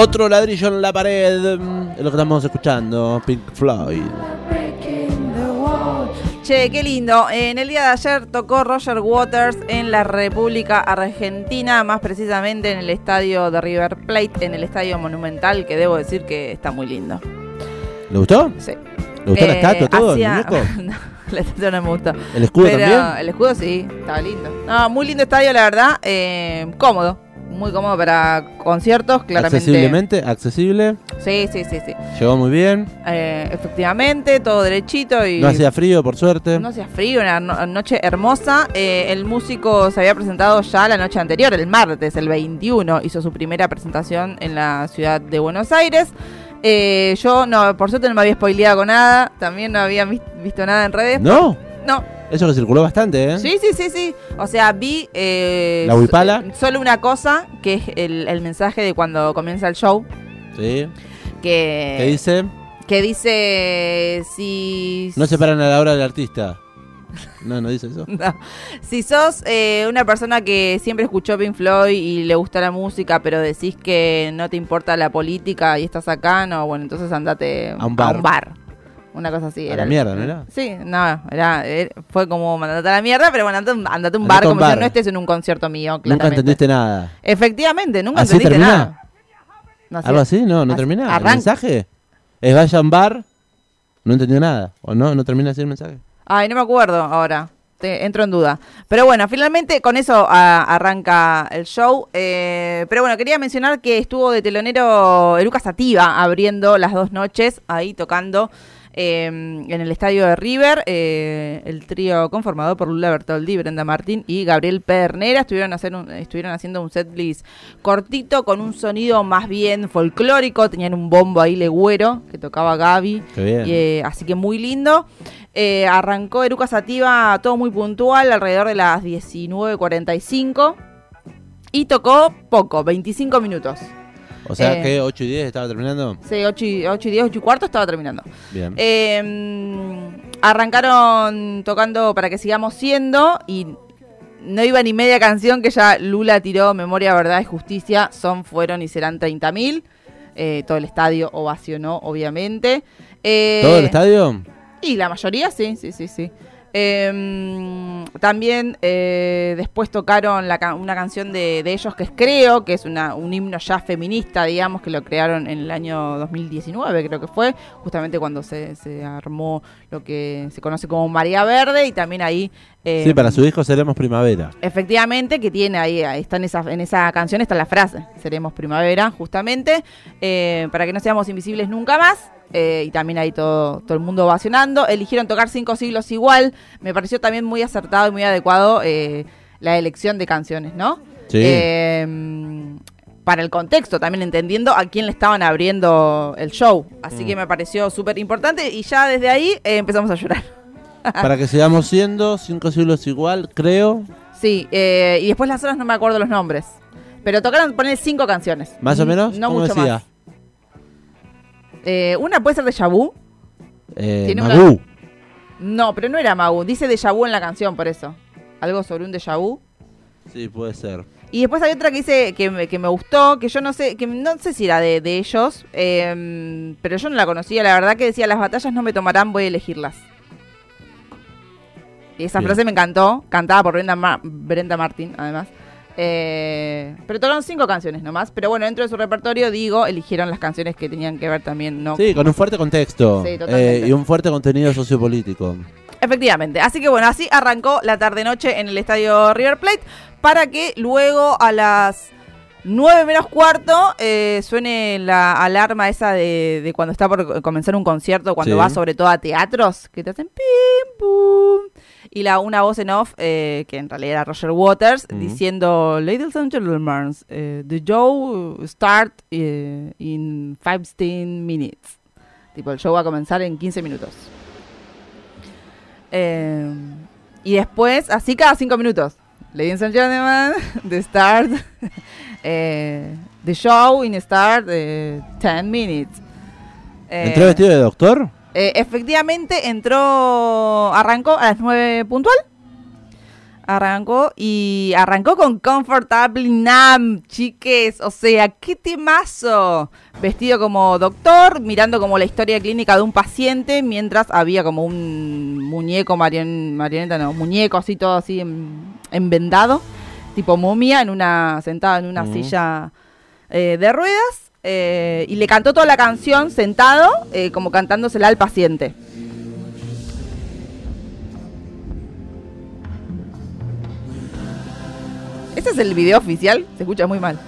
Otro ladrillo en la pared. Es lo que estamos escuchando. Pink Floyd. Che, qué lindo. En el día de ayer tocó Roger Waters en la República Argentina, más precisamente en el estadio de River Plate, en el estadio Monumental, que debo decir que está muy lindo. ¿Le gustó? Sí. ¿Le gustó la Eh, estatua, todo? ¿El muñeco? no, la estatua no me gustó. ¿El escudo Pero también? El escudo sí, estaba lindo. No, muy lindo estadio, la verdad. eh, cómodo. Muy cómodo para conciertos, claramente. Accesiblemente, accesible. Sí, sí, sí, sí. Llegó muy bien. Eh, efectivamente, todo derechito y. No hacía frío, por suerte. No hacía frío, una no- noche hermosa. Eh, el músico se había presentado ya la noche anterior, el martes, el 21. Hizo su primera presentación en la ciudad de Buenos Aires. Eh, yo, no, por suerte no me había spoileado con nada. También no había vis- visto nada en redes. ¿No? No. Eso que circuló bastante, ¿eh? Sí, sí, sí, sí. O sea, vi. eh, ¿La huipala? so- Solo una cosa, que es el, el mensaje de cuando comienza el show. Sí. Que, ¿Qué dice? que dice si No se paran a la hora del artista. No, no dice eso. No. Si sos eh, una persona que siempre escuchó Pink Floyd y le gusta la música, pero decís que no te importa la política y estás acá, no, bueno, entonces andate A un bar. Una cosa así. A era la mierda, ¿no era? Sí, no, era, era- fue como mandate a la mierda, pero bueno, andate, a un- bar como si bar. no estés en un concierto mío, Nunca claramente. entendiste nada. Efectivamente, nunca ¿Así entendiste termina? nada. No, así- ¿Algo así? No, no termina. ¿El mensaje? ¿Es vaya a un bar? No entendió nada. ¿O no? ¿No termina así el mensaje? Ay, no me acuerdo ahora. Te- entro en duda. Pero bueno, finalmente con eso a- arranca el show. Eh, pero bueno, quería mencionar que estuvo de telonero Eruca Sativa abriendo las dos noches, ahí tocando eh, en el estadio de River. eh, el trío conformado por Lula Bertoldi, Brenda Martín y Gabriel Pernera estuvieron, hacer un- estuvieron haciendo un setlist cortito con un sonido más bien folclórico. Tenían un bombo ahí legüero que tocaba Gaby. Y, eh, así que muy lindo. Eh, arrancó Eruca Sativa todo muy puntual, alrededor de las 19.45. Y tocó poco, 25 minutos. O sea eh, que 8 y 10 estaba terminando. Sí, 8 y, 8 y 10, 8 y cuarto estaba terminando. Bien. Eh, arrancaron tocando Para que sigamos siendo y no iba ni media canción que ya Lula tiró Memoria, Verdad y Justicia. Son, fueron y serán 30.000. Eh, todo el estadio ovacionó, obviamente. Eh, ¿Todo el estadio? Y la mayoría, sí, sí, sí, sí. Eh, también eh, después tocaron la una canción de, de ellos que es Creo, que es una, un himno ya feminista, digamos, que lo crearon en el año 2019, creo que fue, justamente cuando se, se armó lo que se conoce como María Verde y también ahí... eh, Sí, para su hijo seremos primavera. Efectivamente, que tiene ahí, ahí está en esa, en esa canción está la frase, seremos primavera, justamente, eh, para que no seamos invisibles nunca más. Eh, y también ahí todo, todo el mundo ovacionando. Eligieron tocar cinco siglos igual. Me pareció también muy acertado y muy adecuado eh, la elección de canciones, ¿no? Sí. Eh, para el contexto, también entendiendo a quién le estaban abriendo el show. Así Mm. que me pareció súper importante y ya desde ahí eh, empezamos a llorar. para que sigamos siendo cinco siglos igual, creo. Sí, eh, y después las horas no me acuerdo los nombres. Pero tocaron poner cinco canciones. Más o menos. No ¿Cómo mucho decía? más. Eh, una puede ser de Vu. Eh, Magú. No, pero no era Magu. Dice de Vu en la canción, por eso. Algo sobre un vu. Sí, puede ser. Y después hay otra que dice que me, que me gustó, que yo no sé, que no sé si era de, de ellos, eh, pero yo no la conocía, la verdad que decía, las batallas no me tomarán, voy a elegirlas. Y esa Bien. frase me encantó, cantada por Brenda, Ma- Brenda Martin, además. Eh, pero tocaron cinco canciones nomás, pero bueno, dentro de su repertorio, digo, eligieron las canciones que tenían que ver también, ¿no? Sí, con un fuerte contexto. Sí, totalmente. eh, y un fuerte contenido sociopolítico. Efectivamente. Así que bueno, así arrancó la tarde-noche en el estadio River Plate para que luego a las 9 menos cuarto eh, suene la alarma esa de, de cuando está por comenzar un concierto, cuando Sí. va sobre todo a teatros, que te hacen pim, pum. Y la, una voz en off, eh, que en realidad era Roger Waters, diciendo, Ladies and gentlemen, eh, the show start in 15 minutes. Tipo, el show va a comenzar en 15 minutos. Y después, así cada cinco minutos. Ladies and gentlemen, the start, eh, the show in start eh, 10 minutes. Eh, ¿Entró vestido de doctor? eh, efectivamente entró, arrancó a las 9 puntual. Arrancó y arrancó con Comfortable Nam, chiques. O sea, qué temazo. Vestido como doctor, mirando como la historia clínica de un paciente, mientras había como un muñeco, marioneta, no, muñeco así, todo así envendado, tipo momia, en una, sentada en una silla eh, de ruedas. Eh, y le cantó toda la canción sentado, eh, como cantándosela al paciente. ¿Ese es el video oficial? Se escucha muy mal.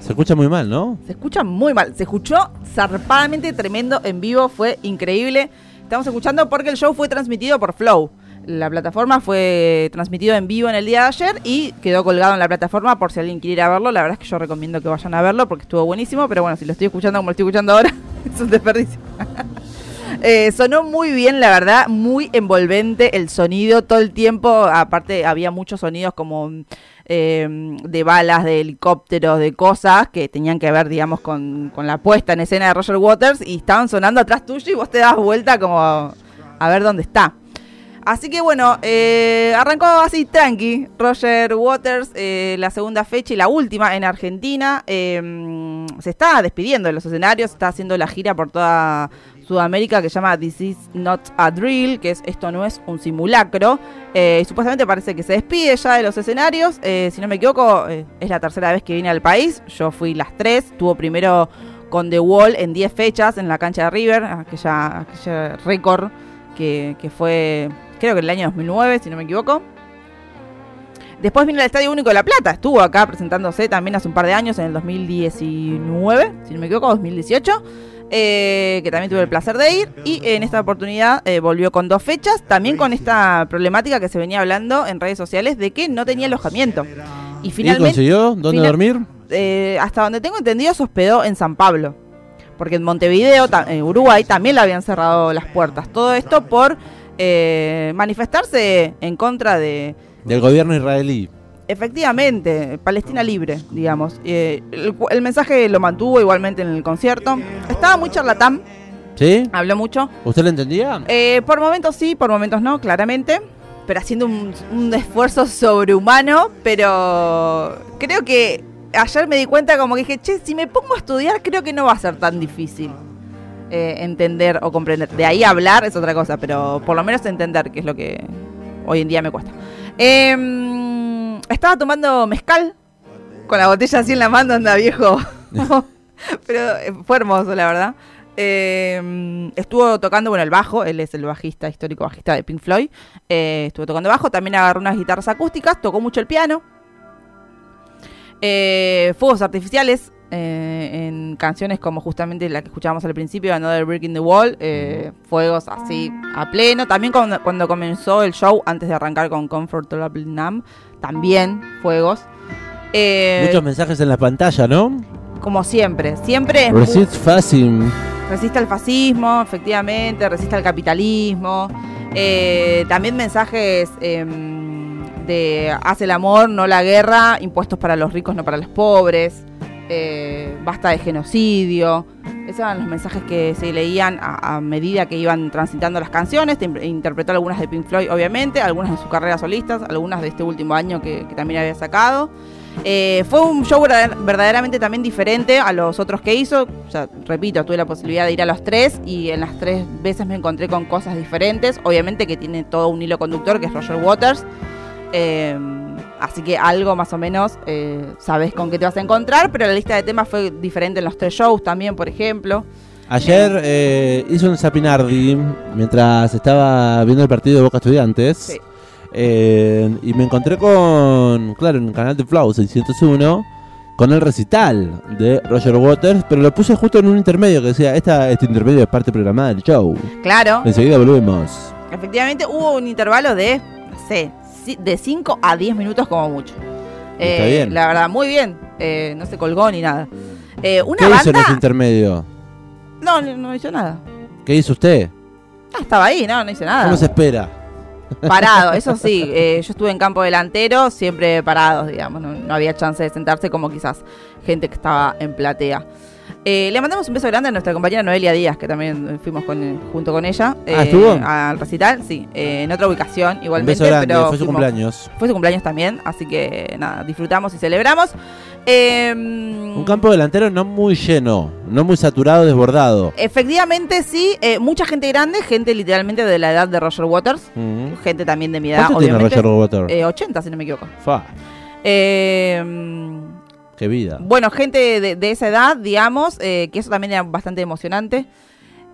Se escucha muy mal, ¿no? Se escucha muy mal. Se escuchó zarpadamente tremendo en vivo. Fue increíble. Estamos escuchando porque el show fue transmitido por Flow. La plataforma fue transmitido en vivo en el día de ayer y quedó colgado en la plataforma por si alguien quiere a verlo. La verdad es que yo recomiendo que vayan a verlo porque estuvo buenísimo. Pero bueno, si lo estoy escuchando como lo estoy escuchando ahora, es un desperdicio. Eh, sonó muy bien, la verdad, muy envolvente el sonido todo el tiempo. Aparte, había muchos sonidos como eh, de balas, de helicópteros, de cosas que tenían que ver, digamos, con, la puesta en escena de Roger Waters y estaban sonando atrás tuyo y vos te das vuelta como a ver dónde está. Así que bueno, eh, arrancó así tranqui Roger Waters, la segunda fecha y la última en Argentina. se está despidiendo de los escenarios, está haciendo la gira por toda Sudamérica que se llama This is not a drill, que es esto no es un simulacro. Eh, y supuestamente parece que se despide ya de los escenarios. Eh, si no me equivoco, eh, es la tercera vez que viene al país. Yo fui las tres. Tuvo primero con The Wall en 10 fechas en la cancha de River, aquella, aquella récord que fue, creo que en el año 2009, si no me equivoco. Después vino al Estadio Único de La Plata, estuvo acá presentándose también hace un par de años, en el 2019, si no me equivoco, 2018. Eh, que también tuve el placer de ir. Y en esta oportunidad eh, volvió con dos fechas, también con esta problemática que se venía hablando en redes sociales de que no tenía alojamiento. Y finalmente. consiguió? ¿Dónde dormir? Eh, hasta donde tengo entendido, se hospedó en San Pablo. Porque en Montevideo, en Uruguay, también le habían cerrado las puertas. Todo esto por manifestarse en contra de. Del gobierno israelí. Efectivamente, Palestina libre, digamos. Eh, el, mensaje lo mantuvo igualmente en el concierto. Estaba muy charlatán. ¿Sí? Habló mucho. ¿Usted lo entendía? Eh, por momentos sí, por momentos no, claramente. Pero haciendo un, esfuerzo sobrehumano. Pero creo que ayer me di cuenta como que dije, che, si me pongo a estudiar creo que no va a ser tan difícil. Eh, entender o comprender. De ahí hablar es otra cosa, pero por lo menos entender, que es lo que hoy en día me cuesta. Eh, estaba tomando mezcal con la botella así en la mano, anda viejo. Pero eh, fue hermoso, la verdad. Eh, estuvo tocando, bueno, el bajo, él es el bajista, histórico bajista de Pink Floyd. Eh, estuvo tocando bajo, también agarró unas guitarras acústicas, tocó mucho el piano. fuegos artificiales en canciones como justamente la que escuchábamos al principio, Another Brick in the Wall. fuegos así a pleno. También cuando, cuando, comenzó el show, antes de arrancar con Comfortable Numb, también fuegos. Eh, Muchos mensajes en la pantalla, ¿no? Como siempre, siempre es Resist fascism. Resiste al fascismo, efectivamente, resiste al capitalismo. Eh, también mensajes em, de hace el amor, no la guerra, impuestos para los ricos, no para los pobres. Eh, basta de genocidio. Esos eran los mensajes que se leían a, medida que iban transitando las canciones. interpretó algunas de Pink Floyd, obviamente, algunas de sus carreras solistas, algunas de este último año que, también había sacado. Eh, fue un show verdaderamente también diferente a los otros que hizo. Repito, tuve la posibilidad de ir a los tres y en las tres veces me encontré con cosas diferentes. Obviamente que tiene todo un hilo conductor que es Roger Waters. Eh, Así que algo más o menos eh, sabes con qué te vas a encontrar, pero la lista de temas fue diferente en los tres shows también, por ejemplo. Ayer eh, hizo un Zapinardi mientras estaba viendo el partido de Boca Estudiantes. Eh, y me encontré con, claro, en el canal de Flow 601, con el recital de Roger Waters, pero lo puse justo en un intermedio que decía, Esta, este intermedio es parte programada del show. Claro. Enseguida volvemos. Efectivamente hubo un intervalo de, no sé, de 5 a 10 minutos como mucho. Está eh, bien. La verdad, muy bien. Eh, no se colgó ni nada. Eh, una ¿Qué hizo en ese intermedio? No, no, hizo nada. ¿Qué hizo usted? Ah, estaba ahí, no, no hice nada. ¿Cómo se espera? Parado, eso sí. yo estuve en campo delantero, siempre parados, digamos. No, no, había chance de sentarse como quizás gente que estaba en platea. Eh, le mandamos un beso grande a nuestra compañera Noelia Díaz, que también fuimos con, junto con ella. Ah, ¿estuvo? Al recital, sí. en otra ubicación, igualmente. Un beso grande, pero fue su cumpleaños. Fue su cumpleaños también, así que nada, disfrutamos y celebramos. Eh, un campo delantero no muy lleno, no muy saturado, desbordado. Efectivamente, sí. Eh, mucha gente grande, gente literalmente de la edad de Roger Waters. Gente también de mi edad, ¿Cuánto tiene Roger Waters? 80, si no me equivoco. Fa. Eh vida. Bueno, gente de, esa edad, digamos, eh, que eso también era bastante emocionante.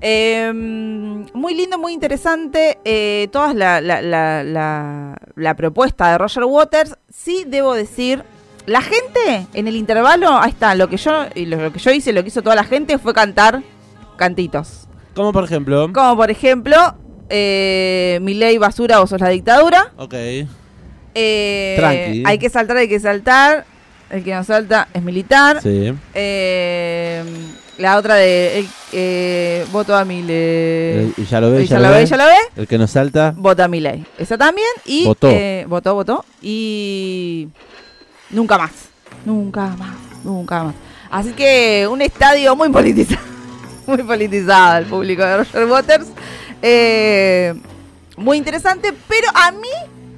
Em, muy lindo, muy interesante. Eh, toda la, la, propuesta de Roger Waters. Sí, debo decir. La gente en el intervalo, ahí está, lo que yo, y lo, que yo hice, lo que hizo toda la gente fue cantar cantitos. Como por ejemplo. Como por ejemplo, eh, Mi ley basura, o sos la dictadura. Ok. Eh, Hay que saltar, hay que saltar. El que no salta es militar. Sí. Eh, la otra de eh, voto a mi ley. ya lo ve, ya, lo ve, ya lo ve. El que no salta. Vota a mi ley. Esa también. Y, votó. Eh, votó, votó. Y nunca más. Nunca más. Nunca más. Así que un estadio muy politizado. muy politizado el público de Roger Waters. Eh, muy interesante, pero a mí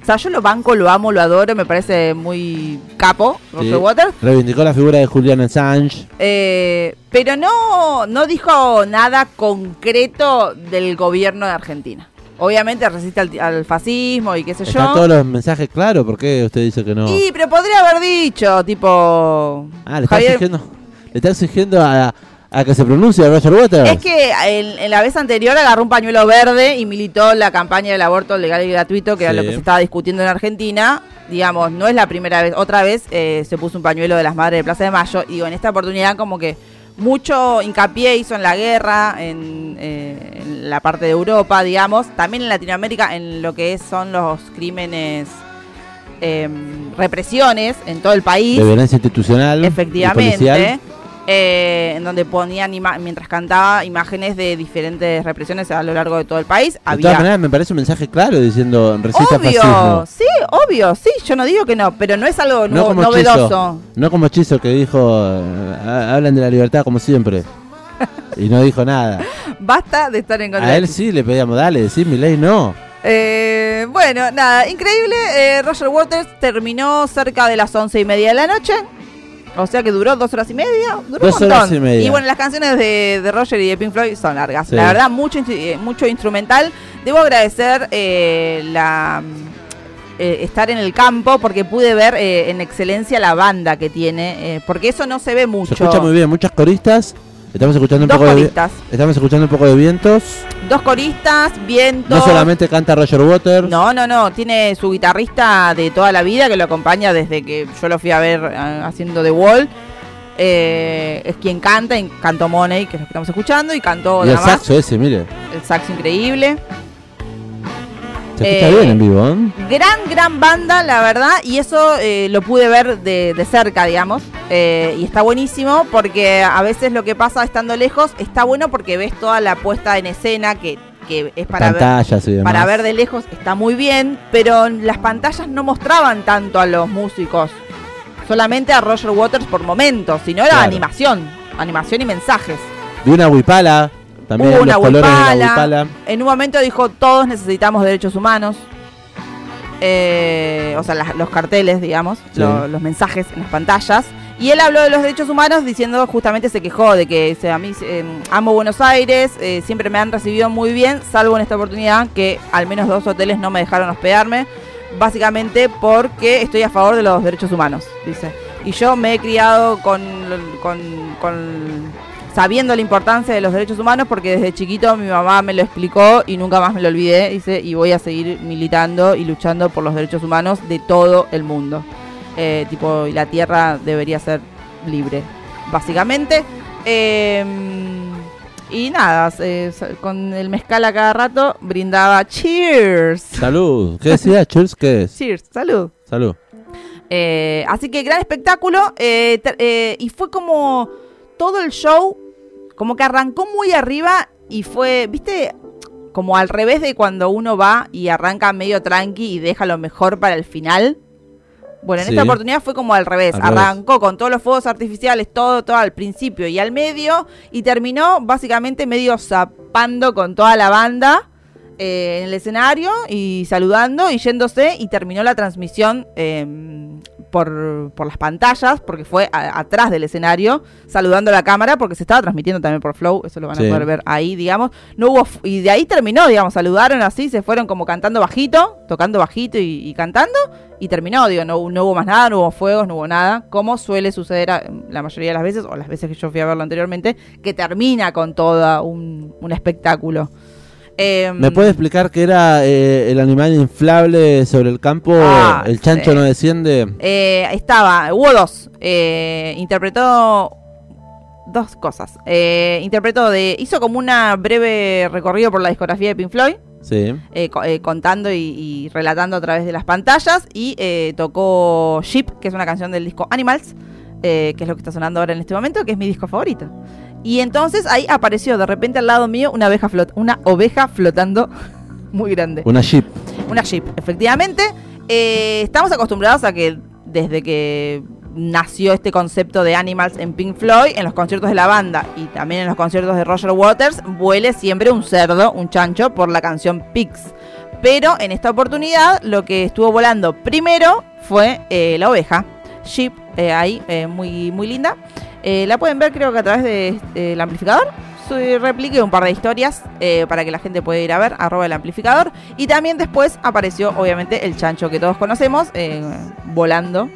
o sea, yo lo banco, lo amo, lo adoro, me parece muy capo, Roger Waters. Reivindicó la figura de Julian Assange. Eh, pero no, no dijo nada concreto del gobierno de Argentina. Obviamente resiste al, fascismo y qué sé yo. Están todos los mensajes claros, ¿por qué usted dice que no? Sí, pero podría haber dicho, tipo... Ah, le está exigiendo, le está exigiendo a, a que se pronuncie Roger Waters. Es que en, la vez anterior agarró un pañuelo verde y militó la campaña del aborto legal y gratuito, que era lo que se estaba discutiendo en Argentina. Digamos, no es la primera vez. Otra vez eh, se puso un pañuelo de las madres de Plaza de Mayo. Y en esta oportunidad, como que mucho hincapié hizo en la guerra, en, eh, la parte de Europa, digamos. También en Latinoamérica, en lo que son los crímenes. Em, represiones en todo el país. De violencia institucional. Efectivamente. Eh, en donde ponían, mientras cantaba, imágenes de diferentes represiones a lo largo de todo el país. De todas maneras, me parece un mensaje claro diciendo resista obvio, Sí, obvio, sí, yo no digo que no, pero no es algo no novedoso. no como hechizo que dijo, eh, hablan de la libertad como siempre. y no dijo nada. Basta de estar en contra. A él sí le pedíamos, dale, sí, mi ley no. Eh, bueno, nada, increíble. Roger Waters terminó cerca de las once y media de la noche. O sea que duró dos horas y media. Duró dos un montón. horas y media. Y bueno, las canciones de, Roger y de Pink Floyd son largas. La verdad, mucho, eh, mucho instrumental. Debo agradecer eh, la eh, estar en el campo porque pude ver en excelencia la banda que tiene. porque eso no se ve mucho. Se escucha muy bien, muchas coristas. Estamos escuchando un Dos poco coristas. de estamos escuchando un poco de vientos. Dos coristas, vientos. No solamente canta Roger Waters. No, no, no, tiene su guitarrista de toda la vida que lo acompaña desde que yo lo fui a ver haciendo The Wall. Eh, es quien canta, cantó Money, que es lo que estamos escuchando, y cantó y el saxo ese, mire. El saxo increíble. Se bien en vivo, ¿eh? Gran, gran banda, la verdad, y eso eh, lo pude ver de, cerca, digamos. Eh, y está buenísimo porque a veces lo que pasa estando lejos está bueno porque ves toda la puesta en escena que, es para ver, para ver de lejos, está muy bien, pero las pantallas no mostraban tanto a los músicos, solamente a Roger Waters por momentos, sino era animación, animación y mensajes. Vi una huipala también una huipala. En un momento dijo, todos necesitamos derechos humanos. Eh, o sea, los carteles, digamos, los mensajes en las pantallas. Y él habló de los derechos humanos diciendo, justamente se quejó de que a mí eh, amo Buenos Aires, eh, siempre me han recibido muy bien, salvo en esta oportunidad que al menos dos hoteles no me dejaron hospedarme, básicamente porque estoy a favor de los derechos humanos, dice. Y yo me he criado con, con, con sabiendo la importancia de los derechos humanos porque desde chiquito mi mamá me lo explicó y nunca más me lo olvidé, dice, y voy a seguir militando y luchando por los derechos humanos de todo el mundo. Eh, tipo, y la tierra debería ser libre, básicamente. Em, y nada, con el mezcal a cada rato brindaba cheers. Salud. ¿Qué decía? ¿Cheers qué es? Cheers, salud. Salud. Eh, así que gran espectáculo. Eh, y fue como todo el show como que arrancó muy arriba y fue, viste, como al revés de cuando uno va y arranca medio tranqui y deja lo mejor para el final. Bueno, en Sí. esta oportunidad fue como al revés. Al revés. Arrancó con todos los fuegos artificiales, todo, todo al principio y al medio, y terminó básicamente medio zapando con toda la banda eh, en el escenario y saludando y yéndose, y terminó la transmisión eh, por, por las pantallas, porque fue a- atrás del escenario, saludando a la cámara, porque se estaba transmitiendo también por Flow, eso lo van Sí. a poder ver ahí, digamos. No hubo, y de ahí terminó, digamos, saludaron así, se fueron como cantando bajito, tocando bajito y, y cantando, y terminó, digo, no, no hubo más nada, no hubo fuegos, no hubo nada, como suele suceder a- la mayoría de las veces, o las veces que yo fui a verlo anteriormente, que termina con todo un, un espectáculo. Em, ¿Me puede explicar qué era eh, el animal inflable sobre el campo? Ah, ¿El chancho no desciende? Eh, estaba, hubo dos. Eh, interpretó dos cosas. Interpretó de. hizo como una breve recorrido por la discografía de Pink Floyd. Sí. co- contando y, y relatando a través de las pantallas. Y tocó Sheep, que es una canción del disco Animals, que es lo que está sonando ahora en este momento, que es mi disco favorito. Y entonces ahí apareció de repente al lado mío una oveja, flot una oveja flotando muy grande. Una jeep. Una Jeep, efectivamente. Eh, estamos acostumbrados a que desde que nació este concepto de Animals en Pink Floyd, en los conciertos de la banda y también en los conciertos de Roger Waters, vuele siempre un cerdo, un chancho, por la canción Pigs. Pero en esta oportunidad lo que estuvo volando primero fue eh, la oveja. Sheep, eh, ahí, muy, muy linda. Eh, la pueden ver creo que a través del de, el amplificador. Su- Repliqué un par de historias eh, para que la gente pueda ir a ver, arroba el amplificador. Y también después apareció, obviamente, el chancho que todos conocemos, eh, volando.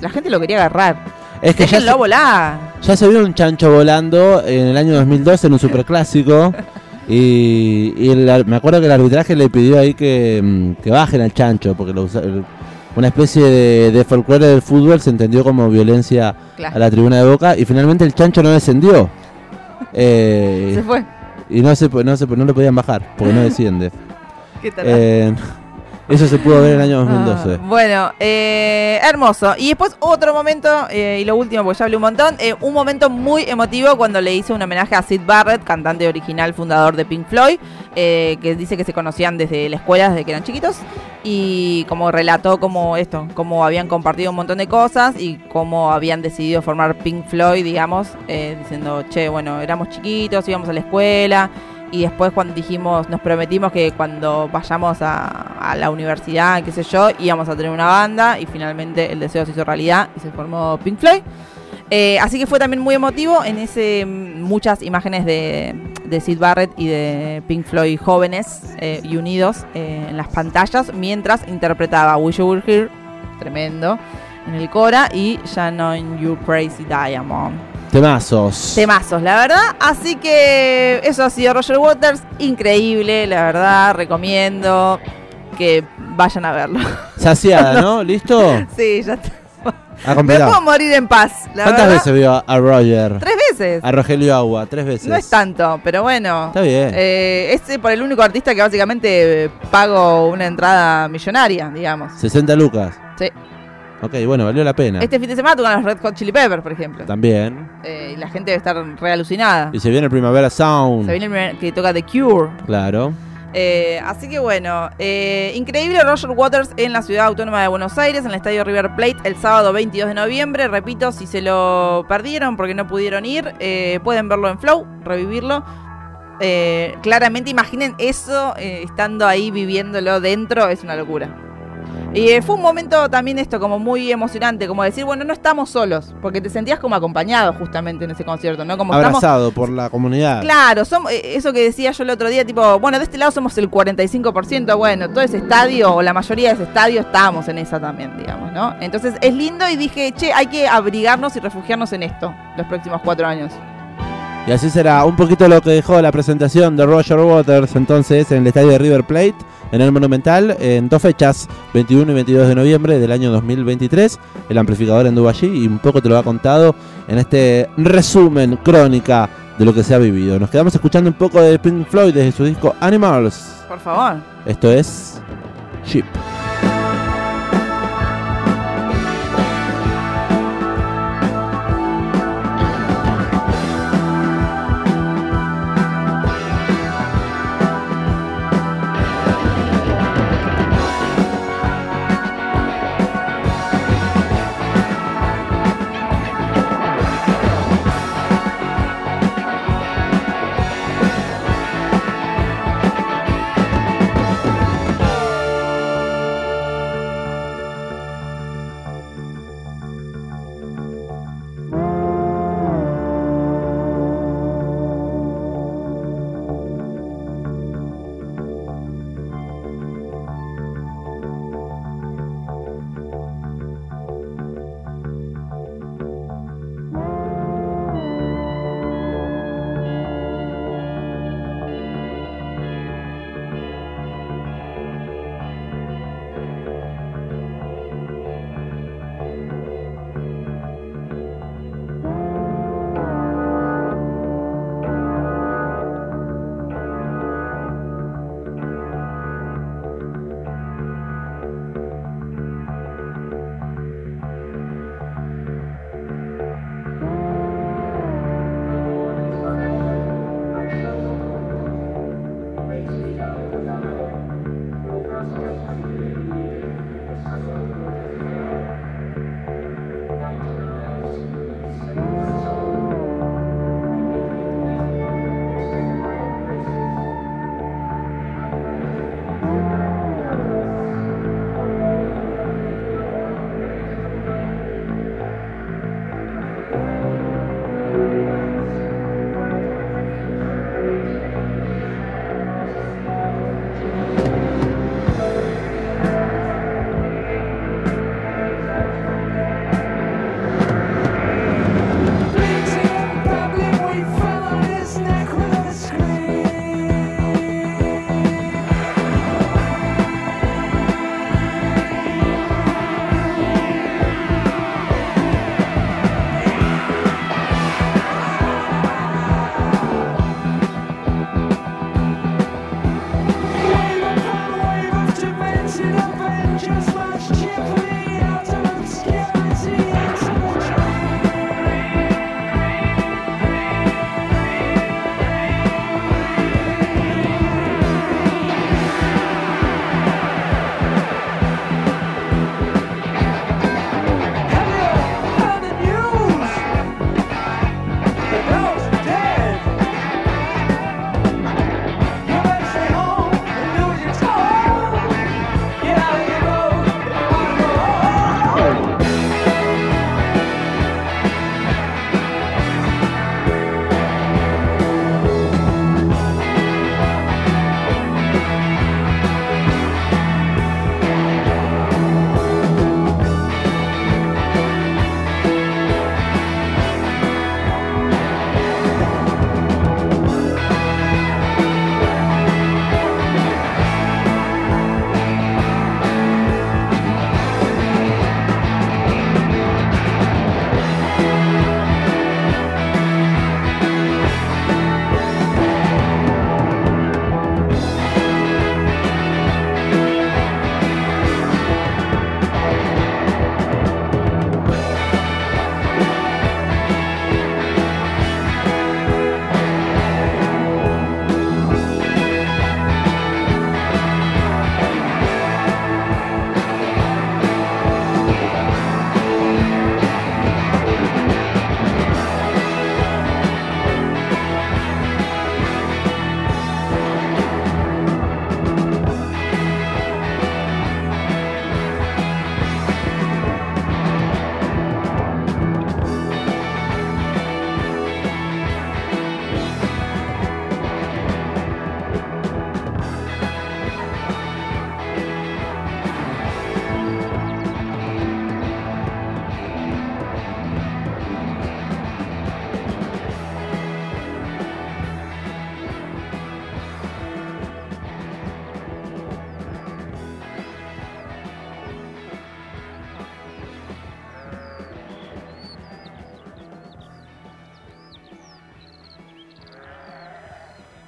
La gente lo quería agarrar. Es que ya se, volar. ya se vio un chancho volando en el año 2012 en un superclásico. Y, y el me acuerdo que el arbitraje le pidió ahí que, mm, que bajen al chancho, porque lo una especie de, de folclore del fútbol se entendió como violencia a la tribuna de Boca y finalmente el chancho no descendió. Eh, Se fue. y no se, no se no lo podían bajar porque no desciende. ¿Qué tal? Eh, eso se pudo ver en el año 2012. Ah, bueno, eh, hermoso. Y después otro momento, eh, y lo último, porque ya hablé un montón, eh, un momento muy emotivo cuando le hizo un homenaje a Sid Barrett, cantante original, fundador de Pink Floyd, eh, que dice que se conocían desde la escuela, desde que eran chiquitos, y como relató como esto, cómo habían compartido un montón de cosas y cómo habían decidido formar Pink Floyd, digamos, eh, diciendo, che, bueno, éramos chiquitos, íbamos a la escuela, y después cuando dijimos, nos prometimos que cuando vayamos a, la universidad, qué sé yo, íbamos a tener una banda y finalmente el deseo se hizo realidad y se formó Pink Floyd. Eh, así que fue también muy emotivo en ese mm, muchas imágenes de, de Sid Barrett y de Pink Floyd jóvenes eh, y unidos eh, en las pantallas mientras interpretaba Wish You Were Here, tremendo, en el Cora y Shannon You Crazy Diamond. Temazos. Temazos, la verdad. Así que eso ha sido Roger Waters. Increíble, la verdad. Recomiendo que vayan a verlo. Saciada, ¿no? ¿Listo? sí, ya está. Me puedo morir en paz. La ¿Cuántas verdad. veces vio a- a Roger? Tres veces. A Rogelio Agua, tres veces. No es tanto, pero bueno. Está bien. Eh, es eh, por el único artista que básicamente eh, pago una entrada millonaria, digamos. 60 lucas. Sí. Ok, bueno, valió la pena. Este fin de semana tocan los Red Hot Chili Peppers, por ejemplo. También. Eh, y la gente debe estar re alucinada. Y se viene el Primavera Sound. Se viene el primer- que toca The Cure. Claro. Eh, así que bueno, eh, increíble Roger Waters en la ciudad autónoma de Buenos Aires, en el estadio River Plate, el sábado 22 de noviembre. Repito, si se lo perdieron porque no pudieron ir, pueden verlo en Flow, revivirlo. Claramente imaginen eso estando ahí viviéndolo dentro, es una locura. Y eh, fue un momento también esto como muy emocionante, como decir, bueno, no estamos solos, porque te sentías como acompañado justamente en ese concierto, ¿no? Como estamos Abrazado por la comunidad. Claro, somos, eh, eso que decía yo el otro día, tipo, bueno, de este lado somos el 45%, bueno, todo ese estadio, o la mayoría de ese estadio, estábamos en esa también, digamos, ¿no? Entonces es lindo y dije, che, hay que abrigarnos y refugiarnos en esto los próximos cuatro años. Y así será un poquito lo que dejó la presentación de Roger Waters entonces en el estadio de River Plate, en el Monumental, en dos fechas, 21 y 22 de noviembre del año 2023. El amplificador anduvo allí y un poco te lo ha contado en este resumen, crónica de lo que se ha vivido. Nos quedamos escuchando un poco de Pink Floyd desde su disco Animals. Por favor. Esto es Sheep.